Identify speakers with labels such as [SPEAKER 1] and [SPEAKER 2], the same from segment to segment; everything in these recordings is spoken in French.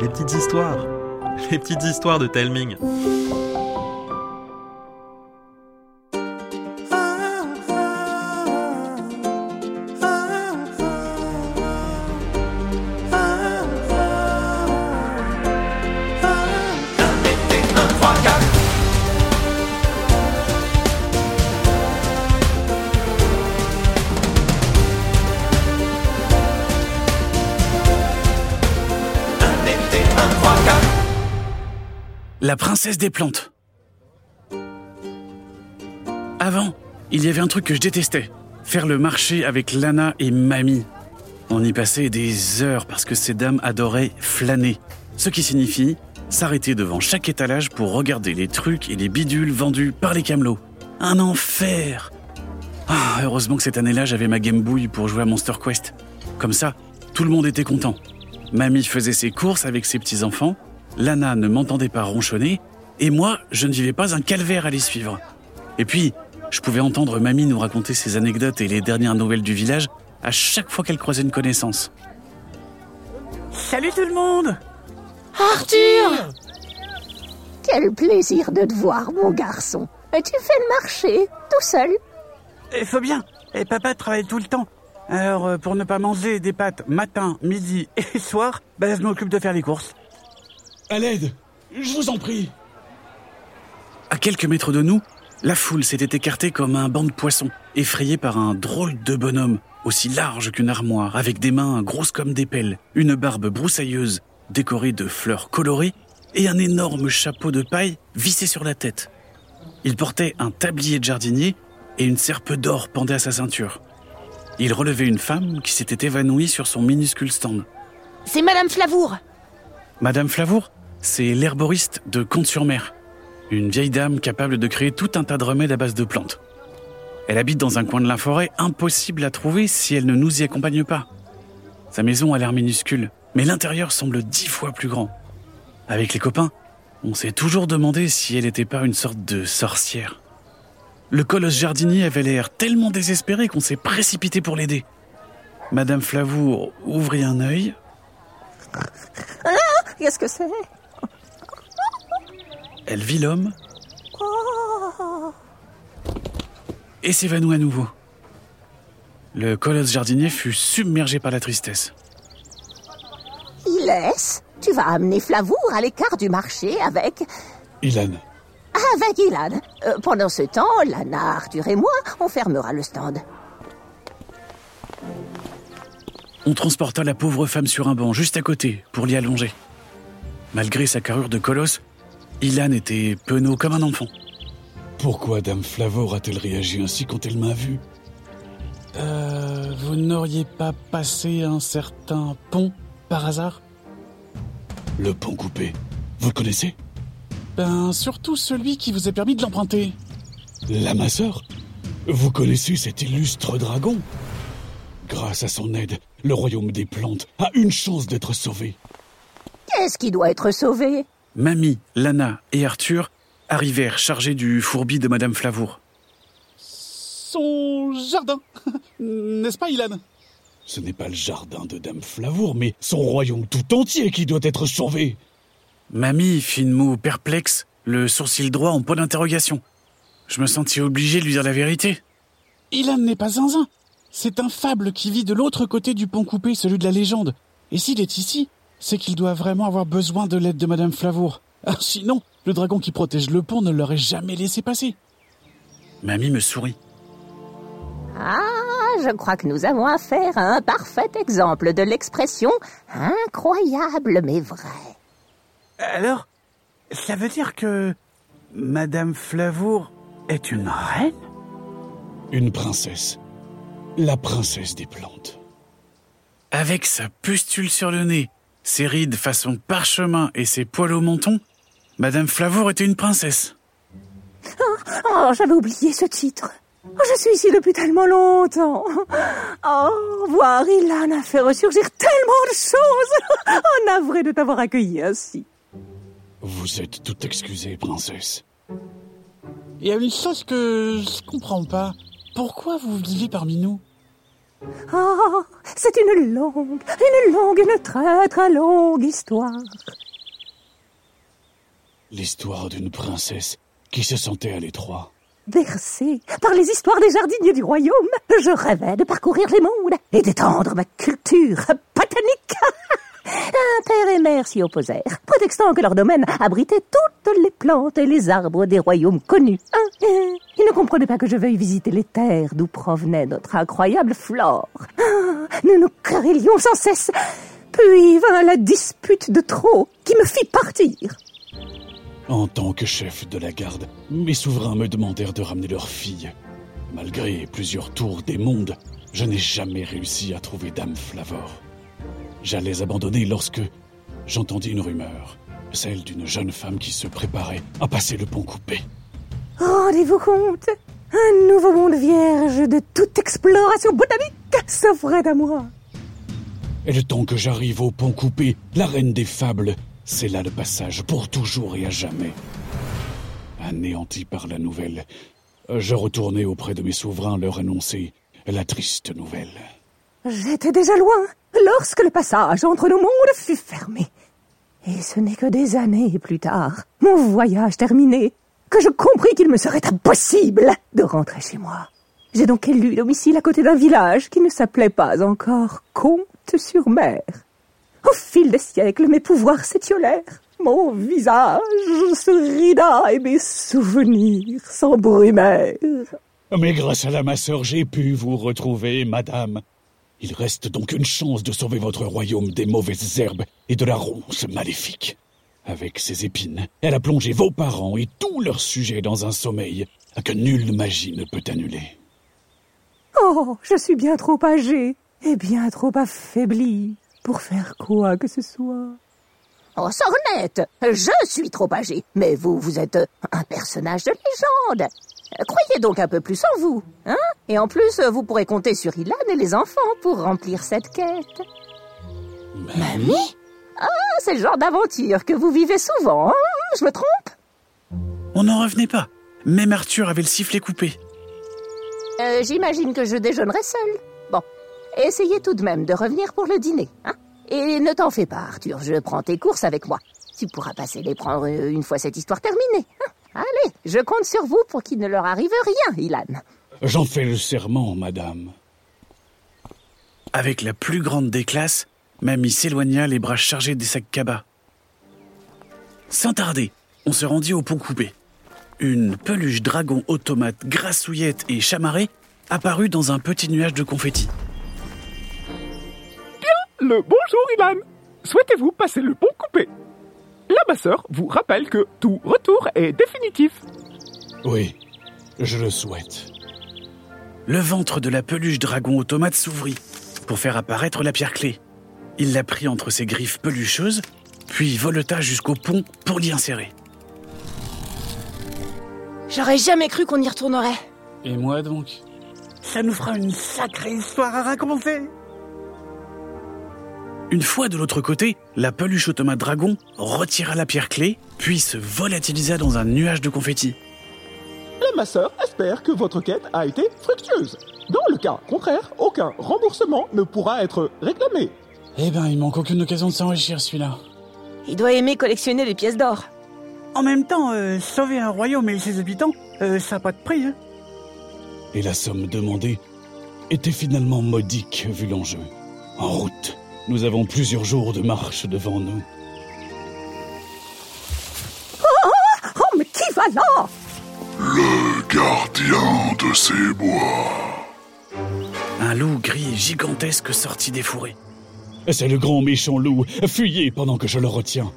[SPEAKER 1] les petites histoires, les petites histoires de Telming.
[SPEAKER 2] La princesse des plantes. Avant, il y avait un truc que je détestais. Faire le marché avec Lana et Mamie. On y passait des heures parce que ces dames adoraient flâner. Ce qui signifie s'arrêter devant chaque étalage pour regarder les trucs et les bidules vendus par les camelots. Un enfer Ah, heureusement que cette année-là, j'avais ma Game Boy pour jouer à Monster Quest. Comme ça, tout le monde était content. Mamie faisait ses courses avec ses petits-enfants, Lana ne m'entendait pas ronchonner, et moi, je ne vivais pas un calvaire à les suivre. Et puis, je pouvais entendre Mamie nous raconter ses anecdotes et les dernières nouvelles du village à chaque fois qu'elle croisait une connaissance. Salut tout le monde
[SPEAKER 3] Arthur Quel plaisir de te voir, mon garçon. Et tu fais le marché, tout seul?
[SPEAKER 2] Il faut bien, et papa travaille tout le temps. Alors, euh, pour ne pas manger des pâtes matin, midi et soir, ben, je m'occupe de faire les courses.
[SPEAKER 4] À l'aide Je vous en prie
[SPEAKER 2] À quelques mètres de nous, la foule s'était écartée comme un banc de poissons, effrayé par un drôle de bonhomme, aussi large qu'une armoire, avec des mains grosses comme des pelles, une barbe broussailleuse, décorée de fleurs colorées, et un énorme chapeau de paille vissé sur la tête. Il portait un tablier de jardinier et une serpe d'or pendait à sa ceinture. Il relevait une femme qui s'était évanouie sur son minuscule stand.
[SPEAKER 5] C'est Madame Flavour
[SPEAKER 2] Madame Flavour, c'est l'herboriste de Comte-sur-Mer. Une vieille dame capable de créer tout un tas de remèdes à base de plantes. Elle habite dans un coin de la forêt impossible à trouver si elle ne nous y accompagne pas. Sa maison a l'air minuscule, mais l'intérieur semble dix fois plus grand. Avec les copains, on s'est toujours demandé si elle n'était pas une sorte de sorcière. Le colosse jardinier avait l'air tellement désespéré qu'on s'est précipité pour l'aider. Madame Flavour ouvrit un œil,
[SPEAKER 3] Qu'est-ce que c'est?
[SPEAKER 2] Elle vit l'homme et s'évanouit à nouveau. Le colosse jardinier fut submergé par la tristesse.
[SPEAKER 3] Ilès, tu vas amener Flavour à l'écart du marché avec...
[SPEAKER 4] Ilan,
[SPEAKER 3] Avec Ilan. Euh, pendant ce temps, Lana, Arthur et moi, on fermera le stand.
[SPEAKER 2] On transporta la pauvre femme sur un banc juste à côté pour l'y allonger. Malgré sa carrure de colosse, Ilan était penaud comme un enfant.
[SPEAKER 4] pourquoi Dame Flavor a-t-elle réagi ainsi quand elle m'a vu?
[SPEAKER 2] Euh, vous n'auriez pas passé un certain pont par hasard?
[SPEAKER 4] Le pont coupé. Vous le connaissez?
[SPEAKER 2] Ben, surtout celui qui vous a permis de l'emprunter.
[SPEAKER 4] L'amasseur Vous connaissez cet illustre dragon? Grâce à son aide, le royaume des plantes a une chance d'être sauvé.
[SPEAKER 3] Qu'est-ce qui doit être sauvé?
[SPEAKER 2] Mamie, Lana et Arthur arrivèrent chargés du fourbi de Madame Flavour. Son jardin, n'est-ce pas, Ilan?
[SPEAKER 4] Ce n'est pas le jardin de Dame Flavour, mais son royaume tout entier qui doit être sauvé.
[SPEAKER 2] Mamie fit une moue perplexe, le sourcil droit en point d'interrogation. Je me sentis obligé de lui dire la vérité. Ilan n'est pas zinzin. C'est un fable qui vit de l'autre côté du pont coupé, celui de la légende. Et s'il est ici, c'est qu'il doit vraiment avoir besoin de l'aide de Madame Flavour. Ah, sinon, le dragon qui protège le pont ne l'aurait jamais laissé passer. Mamie me sourit.
[SPEAKER 3] Ah, je crois que nous avons affaire à un parfait exemple de l'expression incroyable mais vrai.
[SPEAKER 2] Alors, ça veut dire que Madame Flavour est une reine?
[SPEAKER 4] Une princesse. La princesse des plantes.
[SPEAKER 2] Avec sa pustule sur le nez, ses rides façon parchemin et ses poils au menton, Madame Flavour était une princesse.
[SPEAKER 3] Oh, j'avais oublié ce titre. Oh, je suis ici depuis tellement longtemps. Oh, voir Ilan a fait ressurgir tellement de choses. Oh, navré de t'avoir accueilli ainsi.
[SPEAKER 4] Vous êtes tout excusée, princesse.
[SPEAKER 2] Il y a une chose que je comprends pas. Pourquoi vous vivez parmi nous
[SPEAKER 3] Oh, c'est une longue, une longue, une très très longue histoire.
[SPEAKER 4] L'histoire d'une princesse qui se sentait à l'étroit.
[SPEAKER 3] Bercée par les histoires des jardiniers du royaume, je rêvais de parcourir les mondes et d'étendre ma culture botanique. Père et mère s'y opposèrent, prétextant que leur domaine abritait toutes les plantes et les arbres des royaumes connus. Hein, hein. Ils ne comprenaient pas que je veuille visiter les terres d'où provenait notre incroyable flore. Ah, Nous nous querellions sans cesse. Puis vint la dispute de trop qui me fit partir.
[SPEAKER 4] En tant que chef de la garde, mes souverains me demandèrent de ramener leur fille. Malgré plusieurs tours des mondes, je n'ai jamais réussi à trouver Dame Flavor. J'allais abandonner lorsque j'entendis une rumeur, celle d'une jeune femme qui se préparait à passer le pont coupé.
[SPEAKER 3] Rendez-vous compte Un nouveau monde vierge de toute exploration botanique s'offrait à moi.
[SPEAKER 4] Et le temps que j'arrive au pont coupé, la reine des fables, c'est là le passage pour toujours et à jamais. Anéanti par la nouvelle, je retournai auprès de mes souverains leur annoncer la triste nouvelle.
[SPEAKER 3] J'étais déjà loin lorsque le passage entre nos mondes fut fermé. Et ce n'est que des années plus tard, mon voyage terminé, que je compris qu'il me serait impossible de rentrer chez moi. J'ai donc élu domicile à côté d'un village qui ne s'appelait pas encore Comte-sur-Mer. Au fil des siècles, mes pouvoirs s'étiolèrent. Mon visage se rida et mes souvenirs s'embrumèrent.
[SPEAKER 4] Mais grâce à la ma sœur, j'ai pu vous retrouver, madame. Il reste donc une chance de sauver votre royaume des mauvaises herbes et de la ronce maléfique. Avec ses épines, elle a plongé vos parents et tous leurs sujets dans un sommeil que nulle magie ne peut annuler.
[SPEAKER 3] Oh, je suis bien trop âgée et bien trop affaiblie pour faire quoi que ce soit.
[SPEAKER 5] Oh, Sornette, je suis trop âgée, mais vous, vous êtes un personnage de légende. Croyez donc un peu plus en vous, hein? Et en plus, vous pourrez compter sur Ilan et les enfants pour remplir cette quête. Mamie? Ah, c'est le genre d'aventure que vous vivez souvent, hein? Je me trompe?
[SPEAKER 2] On n'en revenait pas. Même Arthur avait le sifflet coupé.
[SPEAKER 5] Euh, J'imagine que je déjeunerai seule. Bon, essayez tout de même de revenir pour le dîner, hein? Et ne t'en fais pas, Arthur, je prends tes courses avec moi. Tu pourras passer les prendre euh, une fois cette histoire terminée. hein? Allez, je compte sur vous pour qu'il ne leur arrive rien, Ilan.
[SPEAKER 4] J'en fais le serment, madame.
[SPEAKER 2] Avec la plus grande des classes, Mamie s'éloigna les bras chargés des sacs cabas. Sans tarder, on se rendit au pont coupé. Une peluche dragon automate grassouillette et chamarrée apparut dans un petit nuage de confettis.
[SPEAKER 6] Le bonjour Ilan Souhaitez-vous passer le pont coupé? La ma sœur vous rappelle que tout retour est définitif.
[SPEAKER 4] Oui, je le souhaite.
[SPEAKER 2] Le ventre de la peluche dragon automate s'ouvrit pour faire apparaître la pierre clé. Il la prit entre ses griffes pelucheuses, puis voleta jusqu'au pont pour l'y insérer.
[SPEAKER 5] J'aurais jamais cru qu'on y retournerait.
[SPEAKER 2] Et moi donc?
[SPEAKER 1] Ça nous fera une sacrée histoire à raconter.
[SPEAKER 2] Une fois de l'autre côté, la peluche automate dragon retira la pierre clé, puis se volatilisa dans un nuage de confettis.
[SPEAKER 6] La ma sœur espère que votre quête a été fructueuse. Dans le cas contraire, aucun remboursement ne pourra être réclamé.
[SPEAKER 2] Eh ben, il manque aucune occasion de s'enrichir celui-là.
[SPEAKER 5] Il doit aimer collectionner les pièces d'or.
[SPEAKER 1] En même temps, euh, sauver un royaume et ses habitants, euh, ça n'a pas de prix. Hein.
[SPEAKER 4] Et la somme demandée était finalement modique vu l'enjeu. En route, nous avons plusieurs jours de marche devant nous.
[SPEAKER 3] Oh, mais qui va là?
[SPEAKER 7] Gardien de ces bois.
[SPEAKER 2] Un loup gris et gigantesque sortit des fourrés.
[SPEAKER 4] C'est le grand méchant loup. Fuyez pendant que je le retiens.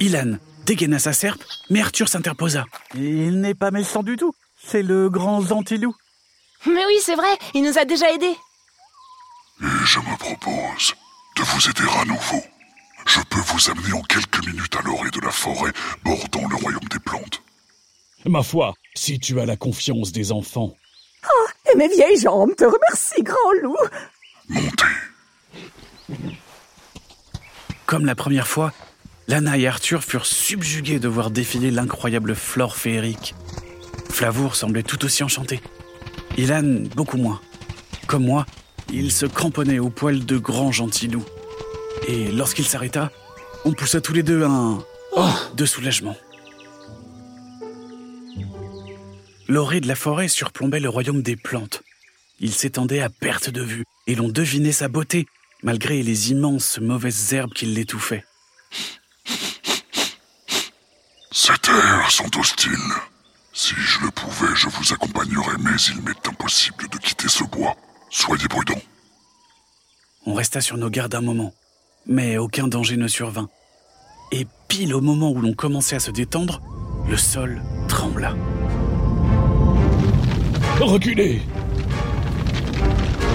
[SPEAKER 2] Ilan dégaina sa serpe, mais Arthur s'interposa.
[SPEAKER 1] Il n'est pas méchant du tout. C'est le grand Zantilou.
[SPEAKER 5] Mais oui, c'est vrai, il nous a déjà aidés.
[SPEAKER 7] Et je me propose de vous aider à nouveau. Je peux vous amener en quelques minutes à l'orée de la forêt bordant le royaume des plantes.
[SPEAKER 4] Ma foi, si tu as la confiance des enfants.
[SPEAKER 3] Et mes vieilles jambes te remercient, grand loup.
[SPEAKER 7] Montez.
[SPEAKER 2] Comme la première fois, Lana et Arthur furent subjugués de voir défiler l'incroyable flore féerique. Flavour semblait tout aussi enchanté. Ilan, beaucoup moins. Comme moi, Il se cramponnait au poil de grand gentilou. Et lorsqu'il s'arrêta, on poussa tous les deux un oh de soulagement. L'orée de la forêt surplombait le royaume des plantes. Il s'étendait à perte de vue, et l'on devinait sa beauté, malgré les immenses mauvaises herbes qui l'étouffaient.
[SPEAKER 7] Ces terres sont hostiles. Si je le pouvais, je vous accompagnerais, mais il m'est impossible de quitter ce bois. Soyez prudents.
[SPEAKER 2] On resta sur nos gardes un moment, mais aucun danger ne survint. Et pile au moment où l'on commençait à se détendre, le sol trembla.
[SPEAKER 4] Reculez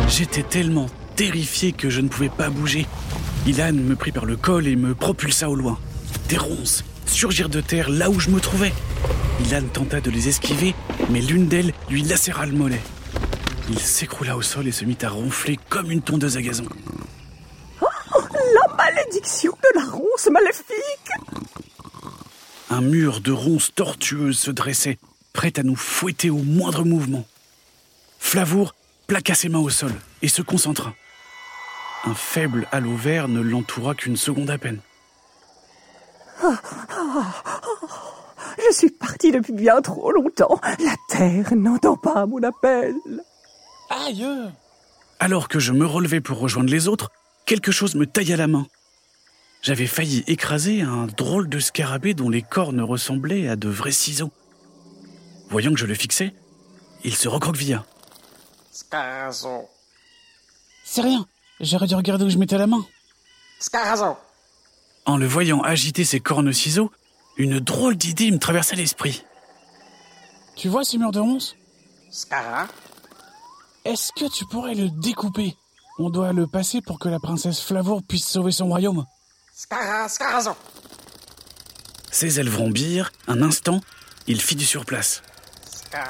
[SPEAKER 2] J'étais tellement terrifié que je ne pouvais pas bouger. Ilan me prit par le col et me propulsa au loin. Des ronces surgirent de terre là où je me trouvais. Ilan tenta de les esquiver, mais l'une d'elles lui lacéra le mollet. Il s'écroula au sol et se mit à ronfler comme une tondeuse à gazon.
[SPEAKER 3] La malédiction de la ronce maléfique
[SPEAKER 2] Un mur de ronces tortueuses se dressait, prêt à nous fouetter au moindre mouvement. Flavour plaqua ses mains au sol et se concentra. Un faible halo vert ne l'entoura qu'une seconde à peine.
[SPEAKER 3] Je suis partie depuis bien trop longtemps. La terre n'entend pas mon appel.
[SPEAKER 1] Aïe
[SPEAKER 2] Alors que je me relevais pour rejoindre les autres, quelque chose me tailla la main. J'avais failli écraser un drôle de scarabée dont les cornes ressemblaient à de vrais ciseaux. Voyant que je le fixais, il se recroquevilla.
[SPEAKER 8] Scarazo.
[SPEAKER 1] C'est rien. J'aurais dû regarder où je mettais la main.
[SPEAKER 8] Scarazo.
[SPEAKER 2] En le voyant agiter ses cornes ciseaux, une drôle d'idée me traversa l'esprit.
[SPEAKER 1] Tu vois ce mur de ronces?
[SPEAKER 8] Scara.
[SPEAKER 1] Est-ce que tu pourrais le découper? On doit le passer pour que la princesse Flavour puisse sauver son royaume.
[SPEAKER 8] Scara, Scarazo.
[SPEAKER 2] Ses ailes vrombirent, un instant, il fit du surplace.
[SPEAKER 8] Scarazo.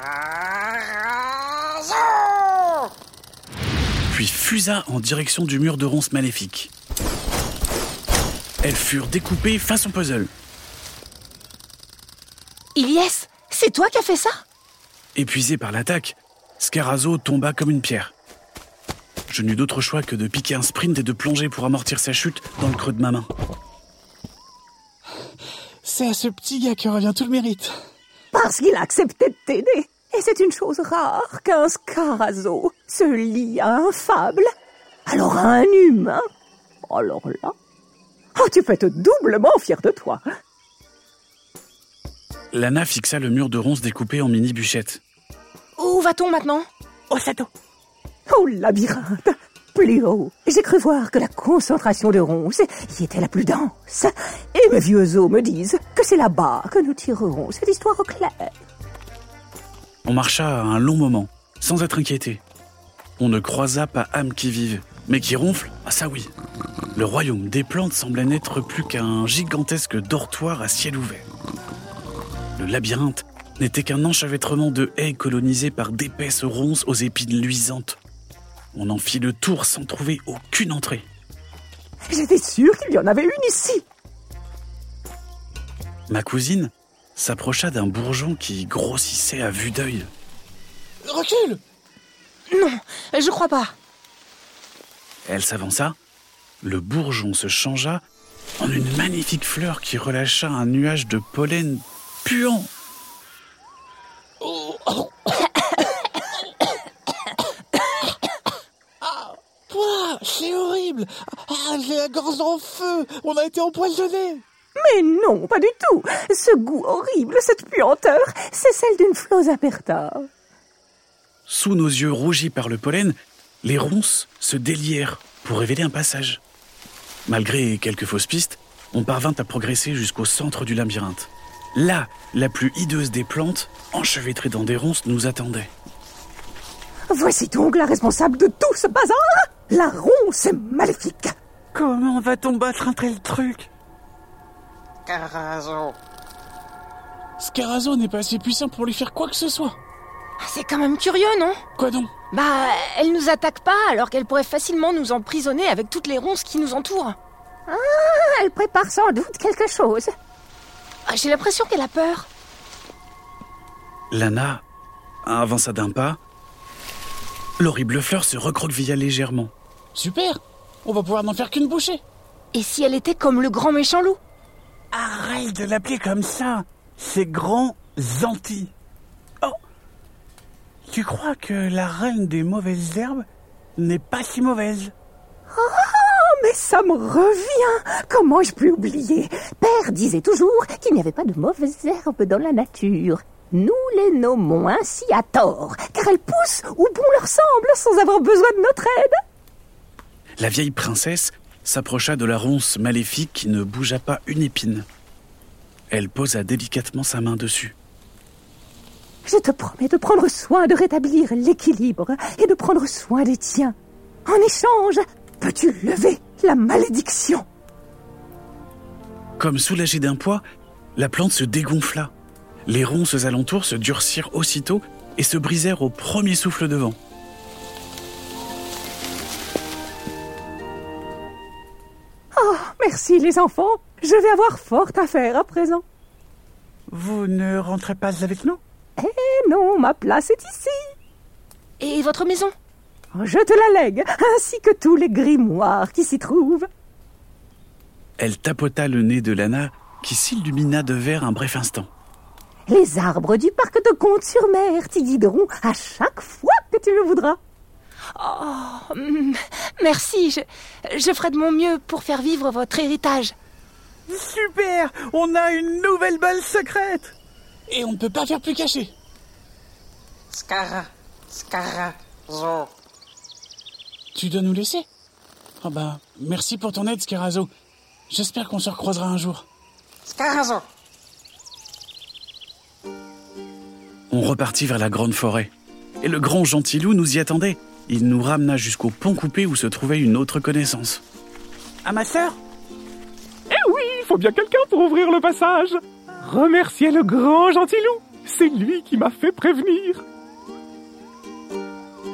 [SPEAKER 2] puis fusa en direction du mur de ronces maléfique. Elles furent découpées façon puzzle.
[SPEAKER 5] Ilyes, c'est toi qui as fait ça?
[SPEAKER 2] Épuisé par l'attaque, Scarazo tomba comme une pierre. Je n'eus d'autre choix que de piquer un sprint et de plonger pour amortir sa chute dans le creux de ma main.
[SPEAKER 1] C'est à ce petit gars que revient tout le mérite.
[SPEAKER 3] Parce qu'il a accepté de t'aider. Et c'est une chose rare qu'un scarazo se lie à un fable. Alors à un humain. Alors là. Oh, tu peux être doublement fier de toi.
[SPEAKER 2] Lana fixa le mur de ronces découpé en mini-bûchettes.
[SPEAKER 5] Où va-t-on maintenant?
[SPEAKER 3] Au château. Au labyrinthe. Plus haut. J'ai cru voir que la concentration de ronces y était la plus dense. Et mes vieux os me disent que c'est là-bas que nous tirerons cette histoire au clair.
[SPEAKER 2] On marcha un long moment, sans être inquiété. On ne croisa pas âme qui vive, mais qui ronfle, ah ça oui. Le royaume des plantes semblait n'être plus qu'un gigantesque dortoir à ciel ouvert. Le labyrinthe n'était qu'un enchevêtrement de haies colonisées par d'épaisses ronces aux épines luisantes. On en fit le tour sans trouver aucune entrée.
[SPEAKER 3] J'étais sûre qu'il y en avait une ici.
[SPEAKER 2] Ma cousine s'approcha d'un bourgeon qui grossissait à vue d'œil.
[SPEAKER 1] Recule
[SPEAKER 5] Non, je crois pas.
[SPEAKER 2] Elle s'avança. Le bourgeon se changea en une magnifique fleur qui relâcha un nuage de pollen puant.
[SPEAKER 1] Pouah, c'est horrible Ah, j'ai la gorge en feu On a été empoisonnés
[SPEAKER 3] Mais non, pas du tout. Ce goût horrible, cette puanteur, c'est celle d'une flosaperta.
[SPEAKER 2] Sous nos yeux rougis par le pollen, les ronces se délièrent pour révéler un passage. Malgré quelques fausses pistes, on parvint à progresser jusqu'au centre du labyrinthe. Là, la plus hideuse des plantes, enchevêtrée dans des ronces, nous attendait.
[SPEAKER 3] Voici donc la responsable de tout ce bazar. La ronce maléfique.
[SPEAKER 1] Comment va-t-on battre un tel truc?
[SPEAKER 8] Scarazo.
[SPEAKER 1] Scarazo n'est pas assez puissant pour lui faire quoi que ce soit.
[SPEAKER 5] C'est quand même curieux, non?
[SPEAKER 1] Quoi donc?
[SPEAKER 5] Bah, elle nous attaque pas alors qu'elle pourrait facilement nous emprisonner avec toutes les ronces qui nous entourent.
[SPEAKER 3] Elle prépare sans doute quelque chose.
[SPEAKER 5] Ah, J'ai l'impression qu'elle a peur.
[SPEAKER 2] Lana avança d'un pas, L'horrible fleur se recroquevilla légèrement.
[SPEAKER 1] Super On va pouvoir n'en faire qu'une bouchée
[SPEAKER 5] Et si elle était comme le grand méchant loup?
[SPEAKER 1] Arrête de l'appeler comme ça C'est grand Zanti. Oh Tu crois que la reine des mauvaises herbes n'est pas si mauvaise?
[SPEAKER 3] Oh, mais ça me revient Comment je peux oublier? Père disait toujours qu'il n'y avait pas de mauvaises herbes dans la nature. Nous les nommons ainsi à tort, car elles poussent où bon leur semble sans avoir besoin de notre aide.
[SPEAKER 2] La vieille princesse s'approcha de la ronce maléfique qui ne bougea pas une épine. Elle posa délicatement sa main dessus.
[SPEAKER 3] Je te promets de prendre soin de rétablir l'équilibre et de prendre soin des tiens. En échange, peux-tu lever? La malédiction
[SPEAKER 2] Comme soulagée d'un poids, la plante se dégonfla. Les ronces alentours se durcirent aussitôt et se brisèrent au premier souffle de vent.
[SPEAKER 3] Oh, merci les enfants. Je vais avoir fort à faire à présent.
[SPEAKER 1] Vous ne rentrez pas avec nous?
[SPEAKER 3] Eh non, ma place est ici.
[SPEAKER 5] Et votre maison?
[SPEAKER 3] Je te la lègue, ainsi que tous les grimoires qui s'y trouvent.
[SPEAKER 2] Elle tapota le nez de Lana qui s'illumina de vert un bref instant.
[SPEAKER 3] Les arbres du parc de Comte-sur-Mer t'y guideront à chaque fois que tu le voudras.
[SPEAKER 5] Oh, mm, merci, je, je ferai de mon mieux pour faire vivre votre héritage.
[SPEAKER 1] Super On a une nouvelle balle secrète Et on ne peut pas faire plus caché.
[SPEAKER 8] Scara, Scarazo.
[SPEAKER 1] Tu dois nous laisser Ah bah, merci pour ton aide, Scarazo. J'espère qu'on se recroisera un jour.
[SPEAKER 8] Scarazo.
[SPEAKER 2] On repartit vers la grande forêt. Et le grand gentilou nous y attendait. Il nous ramena jusqu'au pont coupé où se trouvait une autre connaissance.
[SPEAKER 1] À ma sœur
[SPEAKER 6] Eh oui, il faut bien quelqu'un pour ouvrir le passage. Remerciez le grand gentilou. C'est lui qui m'a fait prévenir.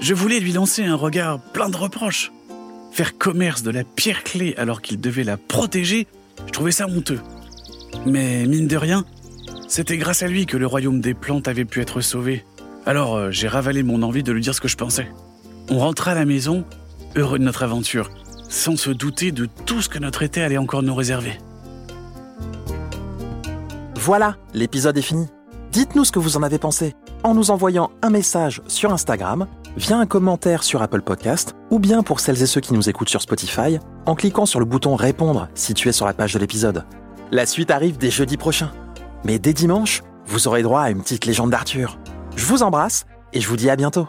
[SPEAKER 2] Je voulais lui lancer un regard plein de reproches. Faire commerce de la pierre clé alors qu'il devait la protéger, je trouvais ça honteux. Mais mine de rien, c'était grâce à lui que le royaume des plantes avait pu être sauvé. Alors euh, j'ai ravalé mon envie de lui dire ce que je pensais. On rentra à la maison, heureux de notre aventure, sans se douter de tout ce que notre été allait encore nous réserver.
[SPEAKER 9] Voilà, l'épisode est fini. Dites-nous ce que vous en avez pensé en nous envoyant un message sur Instagram, via un commentaire sur Apple Podcast, ou bien pour celles et ceux qui nous écoutent sur Spotify, en cliquant sur le bouton Répondre situé sur la page de l'épisode. La suite arrive dès jeudi prochain. Mais dès dimanche, vous aurez droit à une petite légende d'Arthur. Je vous embrasse et je vous dis à bientôt.